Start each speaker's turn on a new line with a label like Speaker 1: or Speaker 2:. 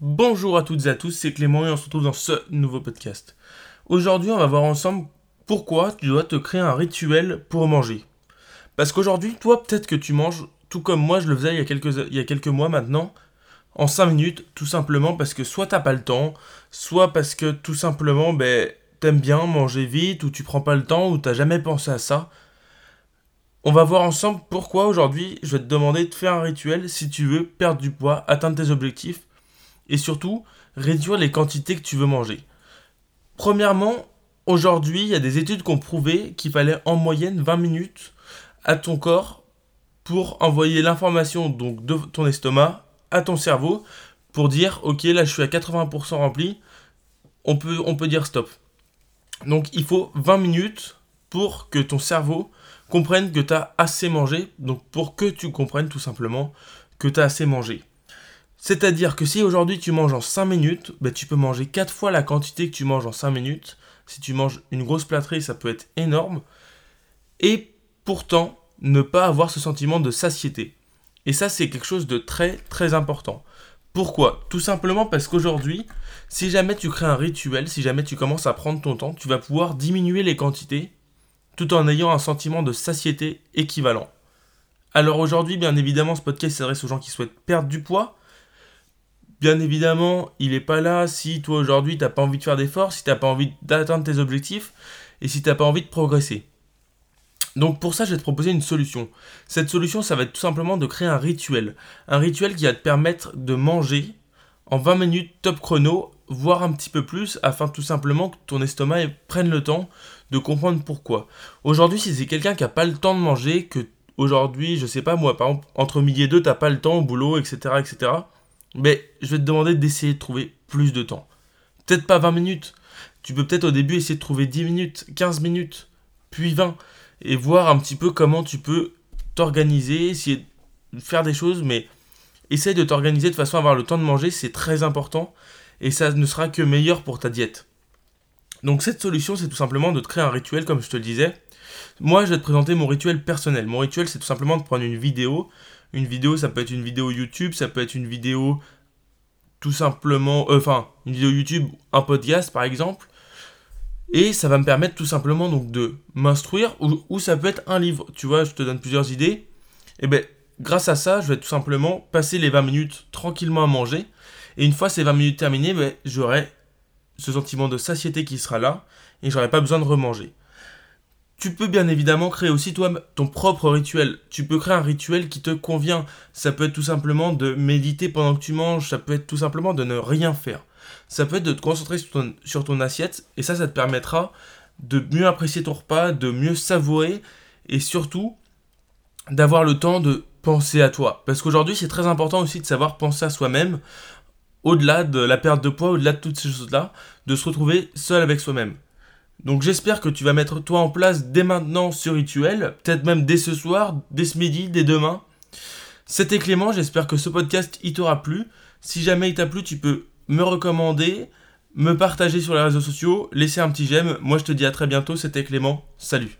Speaker 1: Bonjour à toutes et à tous, c'est Clément et on se retrouve dans ce nouveau podcast. Aujourd'hui, on va voir ensemble pourquoi tu dois te créer un rituel pour manger. Parce qu'aujourd'hui, toi, peut-être que tu manges tout comme moi, je le faisais il y a quelques, mois maintenant, en 5 minutes, tout simplement parce que soit t'as pas le temps, soit parce que tout simplement, ben, t'aimes bien manger vite, ou tu prends pas le temps, ou t'as jamais pensé à ça. On va voir ensemble pourquoi aujourd'hui je vais te demander de faire un rituel si tu veux perdre du poids, atteindre tes objectifs et surtout réduire les quantités que tu veux manger. Premièrement, aujourd'hui, il y a des études qui ont prouvé qu'il fallait en moyenne 20 minutes à ton corps pour envoyer l'information donc de ton estomac à ton cerveau pour dire OK, là je suis à 80% rempli, on peut, on peut dire stop. Donc il faut 20 minutes pour que ton cerveau comprenne que tu as assez mangé, donc pour que tu comprennes tout simplement que tu as assez mangé. C'est-à-dire que si aujourd'hui tu manges en 5 minutes, ben, tu peux manger 4 fois la quantité que tu manges en 5 minutes. Si tu manges une grosse plâtrée, ça peut être énorme. Et pourtant, ne pas avoir ce sentiment de satiété. Et ça, c'est quelque chose de très très important. Pourquoi? Tout simplement parce qu'aujourd'hui, si jamais tu crées un rituel, si jamais tu commences à prendre ton temps, tu vas pouvoir diminuer les quantités tout en ayant un sentiment de satiété équivalent. Alors aujourd'hui, bien évidemment, ce podcast s'adresse aux gens qui souhaitent perdre du poids, Bien évidemment, il n'est pas là si toi aujourd'hui tu n'as pas envie de faire d'efforts, si tu n'as pas envie d'atteindre tes objectifs et si tu n'as pas envie de progresser. Donc pour ça, je vais te proposer une solution. Cette solution, ça va être tout simplement de créer un rituel. Un rituel qui va te permettre de manger en 20 minutes top chrono, voire un petit peu plus, afin tout simplement que ton estomac prenne le temps de comprendre pourquoi. Aujourd'hui, si c'est quelqu'un qui n'a pas le temps de manger, que aujourd'hui, je sais pas moi, par exemple, entre midi et deux, tu n'as pas le temps au boulot, etc., etc., mais je vais te demander d'essayer de trouver plus de temps. Peut-être pas 20 minutes. Tu peux peut-être au début essayer de trouver 10 minutes, 15 minutes, puis 20, et voir un petit peu comment tu peux t'organiser, essayer de faire des choses, mais essaye de t'organiser de façon à avoir le temps de manger, c'est très important, et ça ne sera que meilleur pour ta diète. Donc cette solution, c'est tout simplement de te créer un rituel, comme je te le disais. Moi, je vais te présenter mon rituel personnel. Mon rituel, c'est tout simplement de prendre une vidéo, une vidéo, ça peut être une vidéo YouTube, ça peut être une vidéo tout simplement, euh, enfin, une vidéo YouTube, un podcast par exemple. Et ça va me permettre tout simplement donc de m'instruire, ou, ça peut être un livre. Tu vois, je te donne plusieurs idées. Et bien, grâce à ça, je vais tout simplement passer les 20 minutes tranquillement à manger. Et une fois ces 20 minutes terminées, ben, j'aurai ce sentiment de satiété qui sera là, et j'aurai pas besoin de remanger. Tu peux bien évidemment créer aussi toi ton propre rituel. Tu peux créer un rituel qui te convient. Ça peut être tout simplement de méditer pendant que tu manges, ça peut être tout simplement de ne rien faire. Ça peut être de te concentrer sur ton, assiette et ça, ça te permettra de mieux apprécier ton repas, de mieux savourer et surtout d'avoir le temps de penser à toi. Parce qu'aujourd'hui, c'est très important aussi de savoir penser à soi-même, au-delà de la perte de poids, au-delà de toutes ces choses-là, de se retrouver seul avec soi-même. Donc j'espère que tu vas mettre toi en place dès maintenant ce rituel, peut-être même dès ce soir, dès ce midi, dès demain. C'était Clément, j'espère que ce podcast il t'aura plu. Si jamais il t'a plu, tu peux me recommander, me partager sur les réseaux sociaux, laisser un petit j'aime. Moi je te dis à très bientôt, c'était Clément, salut